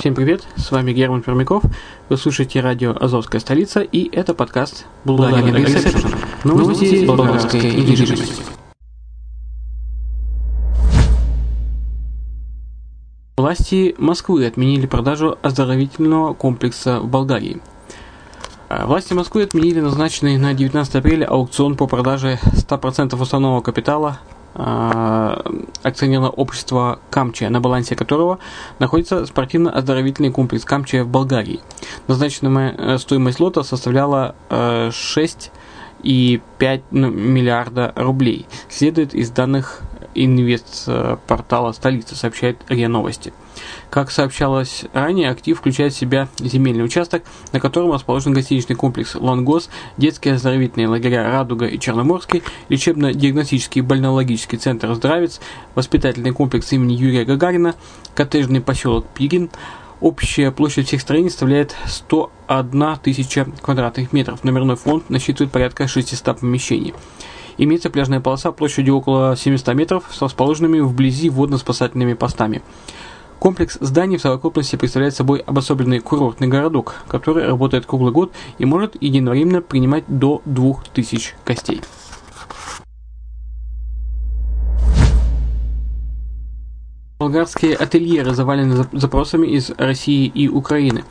Всем привет, с вами Герман Пермяков, вы слушаете радио «Азовская столица» и это подкаст «Булгарин Ресепшн. Новости болгарской недвижимости». Власти Москвы отменили продажу оздоровительного комплекса в Болгарии. А, власти Москвы отменили назначенный на 19 апреля аукцион по продаже 100% уставного капитала акционерного общества Камчия, на балансе которого находится спортивно-оздоровительный комплекс Камчия в Болгарии. Назначенная э, стоимость лота составляла 6 э, и 5 ну, миллиарда рублей. Следует из данных инвест-портала столицы, сообщает РИА Новости. Как сообщалось ранее, актив включает в себя земельный участок, на котором расположен гостиничный комплекс «Лонгос», детские оздоровительные лагеря «Радуга» и «Черноморский», лечебно-диагностический больнологический центр «Здравец», воспитательный комплекс имени Юрия Гагарина, коттеджный поселок Пирин, Общая площадь всех строений составляет 101 тысяча квадратных метров. Номерной фонд насчитывает порядка 600 помещений. Имеется пляжная полоса площадью около 700 метров с расположенными вблизи водно-спасательными постами. Комплекс зданий в совокупности представляет собой обособленный курортный городок, который работает круглый год и может единовременно принимать до 2000 гостей. Болгарские ательеры завалены запросами из России и Украины.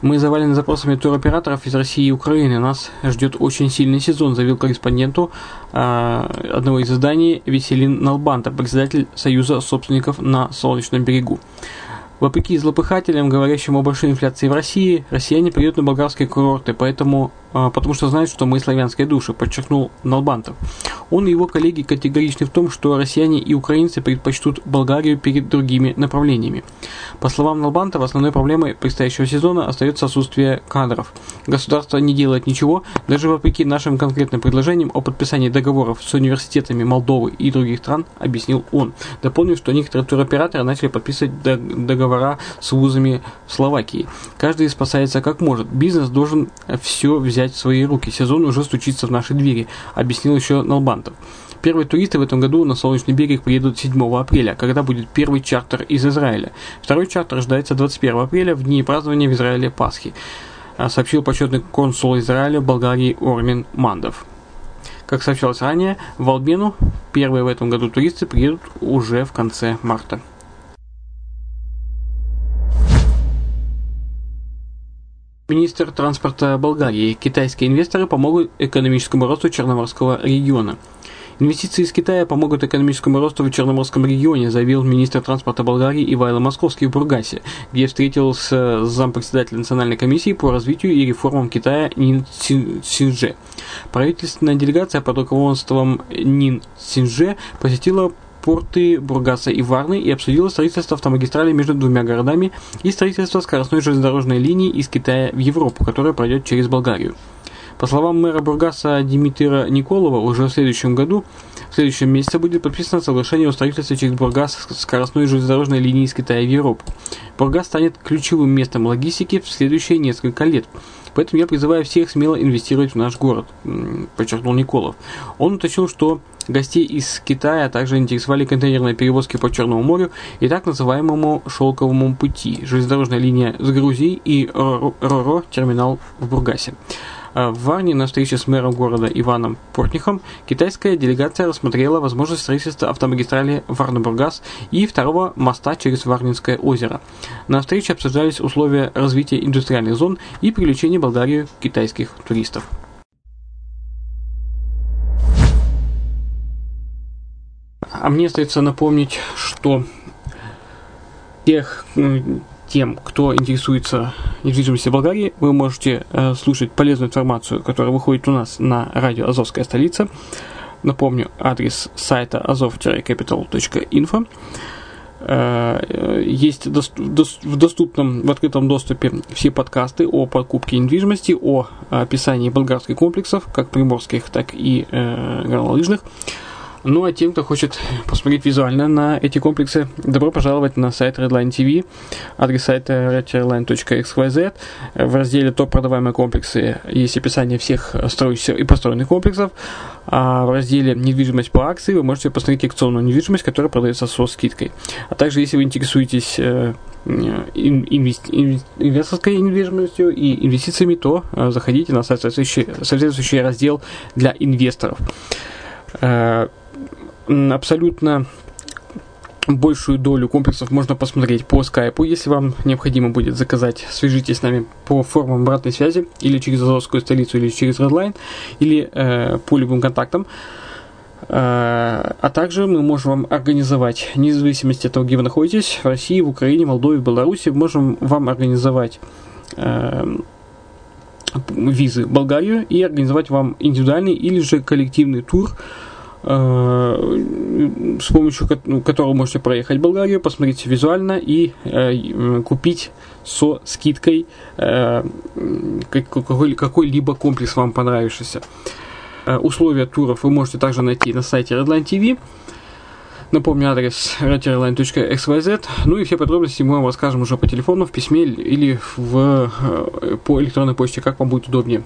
Мы завалены запросами туроператоров из России и Украины. Нас ждет очень сильный сезон, заявил корреспонденту э, одного из изданий Веселин Налбанта, председатель Союза собственников на Солнечном берегу. Вопреки злопыхателям, говорящим о большой инфляции в России, россияне приедут на болгарские курорты, поэтому, а, потому что знают, что мы славянские души, подчеркнул Налбантов. Он и его коллеги категоричны в том, что россияне и украинцы предпочтут Болгарию перед другими направлениями. По словам Налбантова, основной проблемой предстоящего сезона остается отсутствие кадров. Государство не делает ничего, даже вопреки нашим конкретным предложениям о подписании договоров с университетами Молдовы и других стран, объяснил он. Дополнив, что некоторые туроператоры начали подписывать договор договора с вузами Словакии. Каждый спасается как может. Бизнес должен все взять в свои руки. Сезон уже стучится в наши двери, объяснил еще Налбантов. Первые туристы в этом году на Солнечный берег приедут 7 апреля, когда будет первый чартер из Израиля. Второй чартер ожидается 21 апреля, в дни празднования в Израиле Пасхи, сообщил почетный консул Израиля в Болгарии Ормин Мандов. Как сообщалось ранее, в Албену первые в этом году туристы приедут уже в конце марта. Министр транспорта Болгарии. Китайские инвесторы помогут экономическому росту Черноморского региона. Инвестиции из Китая помогут экономическому росту в Черноморском регионе, заявил министр транспорта Болгарии Ивайло Московский в Бургасе, где встретился с зампредседателем Национальной комиссии по развитию и реформам Китая Нин Синже. Правительственная делегация под руководством Нин Синже посетила порты Бургаса и Варны и обсудила строительство автомагистрали между двумя городами и строительство скоростной железнодорожной линии из Китая в Европу, которая пройдет через Болгарию. По словам мэра Бургаса Димитра Николова, уже в следующем году, в следующем месяце будет подписано соглашение о строительстве через Бургас скоростной железнодорожной линии из Китая в Европу. Бургас станет ключевым местом логистики в следующие несколько лет. Поэтому я призываю всех смело инвестировать в наш город, подчеркнул Николов. Он уточнил, что Гостей из Китая также интересовали контейнерные перевозки по Черному морю и так называемому шелковому пути, железнодорожная линия с Грузией и РОРО терминал в Бургасе. А в Варне на встрече с мэром города Иваном Портнихом китайская делегация рассмотрела возможность строительства автомагистрали Варна-Бургас и второго моста через Варнинское озеро. На встрече обсуждались условия развития индустриальных зон и привлечения в Болгарию китайских туристов. А мне остается напомнить, что тех, тем, кто интересуется недвижимостью Болгарии, вы можете э, слушать полезную информацию, которая выходит у нас на радио «Азовская столица». Напомню, адрес сайта azov-capital.info. Э, есть в доступном, в открытом доступе все подкасты о покупке недвижимости, о описании болгарских комплексов, как приморских, так и э, горнолыжных. Ну а тем, кто хочет посмотреть визуально на эти комплексы, добро пожаловать на сайт Redline TV, адрес сайта redline.xyz. В разделе «Топ продаваемые комплексы» есть описание всех строящихся и построенных комплексов, а в разделе «Недвижимость по акции» вы можете посмотреть акционную недвижимость, которая продается со скидкой. А также, если вы интересуетесь э, инвесторской недвижимостью и инвестициями, то э, заходите на соответствующий, соответствующий раздел для инвесторов. Абсолютно большую долю комплексов можно посмотреть по скайпу. Если вам необходимо будет заказать, свяжитесь с нами по формам обратной связи или через Азовскую столицу, или через Redline, или э, по любым контактам. Э, а также мы можем вам организовать, вне зависимости от того, где вы находитесь, в России, в Украине, Молдове, Беларуси, можем вам организовать э, визы в Болгарию и организовать вам индивидуальный или же коллективный тур с помощью ну, которого можете проехать Болгарию, посмотреть визуально и э, купить со скидкой э, какой-либо комплекс вам понравившийся. Условия туров вы можете также найти на сайте Redline TV. Напомню адрес redline.xyz. Ну и все подробности мы вам расскажем уже по телефону, в письме или в, по электронной почте, как вам будет удобнее.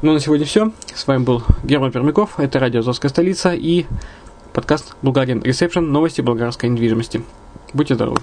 Ну, на сегодня все. С вами был Герман Пермяков. Это радио «Азовская столица» и подкаст «Булгарин Ресепшн. Новости болгарской недвижимости». Будьте здоровы.